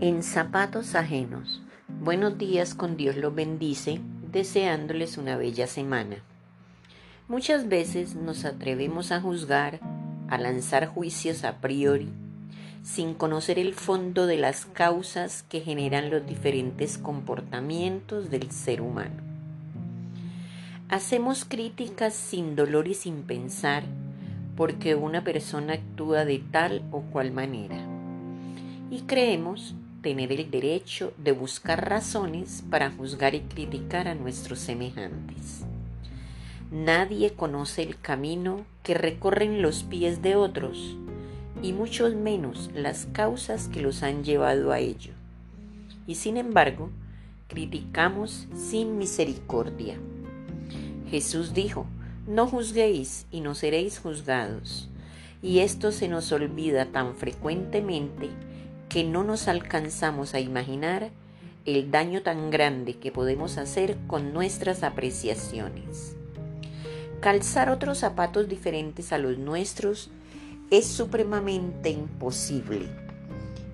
En zapatos ajenos. Buenos días, con Dios los bendice, deseándoles una bella semana. Muchas veces nos atrevemos a juzgar, a lanzar juicios a priori, sin conocer el fondo de las causas que generan los diferentes comportamientos del ser humano. Hacemos críticas sin dolor y sin pensar porque una persona actúa de tal o cual manera. Y creemos tener el derecho de buscar razones para juzgar y criticar a nuestros semejantes. Nadie conoce el camino que recorren los pies de otros y mucho menos las causas que los han llevado a ello. Y sin embargo, criticamos sin misericordia. Jesús dijo, no juzguéis y no seréis juzgados. Y esto se nos olvida tan frecuentemente que no nos alcanzamos a imaginar el daño tan grande que podemos hacer con nuestras apreciaciones. Calzar otros zapatos diferentes a los nuestros es supremamente imposible,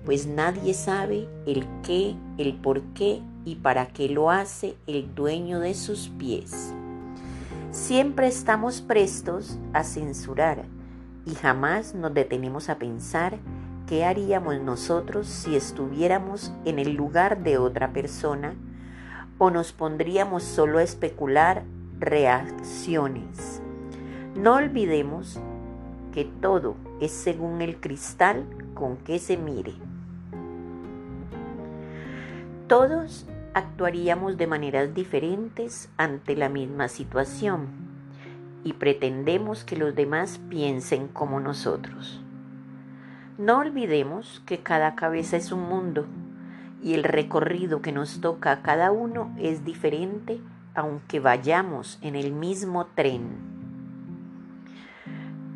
pues nadie sabe el qué, el por qué y para qué lo hace el dueño de sus pies. Siempre estamos prestos a censurar y jamás nos detenemos a pensar ¿Qué haríamos nosotros si estuviéramos en el lugar de otra persona? ¿O nos pondríamos solo a especular reacciones? No olvidemos que todo es según el cristal con que se mire. Todos actuaríamos de maneras diferentes ante la misma situación y pretendemos que los demás piensen como nosotros. No olvidemos que cada cabeza es un mundo y el recorrido que nos toca a cada uno es diferente aunque vayamos en el mismo tren.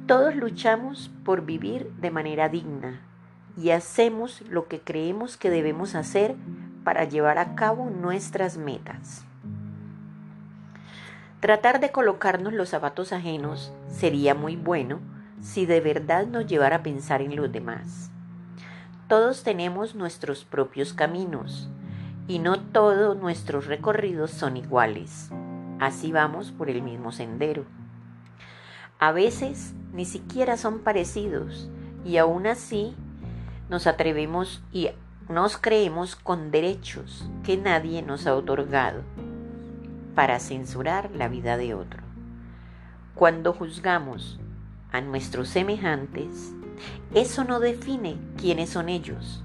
Todos luchamos por vivir de manera digna y hacemos lo que creemos que debemos hacer para llevar a cabo nuestras metas. Tratar de colocarnos los zapatos ajenos sería muy bueno, si de verdad nos llevara a pensar en los demás. Todos tenemos nuestros propios caminos y no todos nuestros recorridos son iguales. Así vamos por el mismo sendero. A veces ni siquiera son parecidos y aún así nos atrevemos y nos creemos con derechos que nadie nos ha otorgado para censurar la vida de otro. Cuando juzgamos a nuestros semejantes, eso no define quiénes son ellos,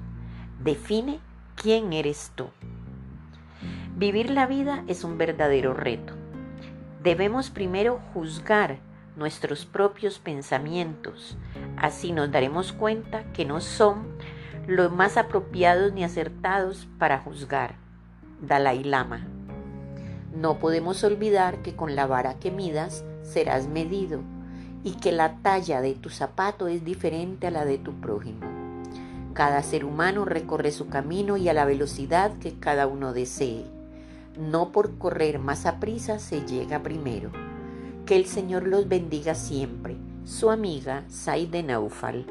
define quién eres tú. Vivir la vida es un verdadero reto. Debemos primero juzgar nuestros propios pensamientos, así nos daremos cuenta que no son los más apropiados ni acertados para juzgar. Dalai Lama. No podemos olvidar que con la vara que midas serás medido y que la talla de tu zapato es diferente a la de tu prójimo. Cada ser humano recorre su camino y a la velocidad que cada uno desee. No por correr más a prisa se llega primero. Que el Señor los bendiga siempre. Su amiga Saide Naufal.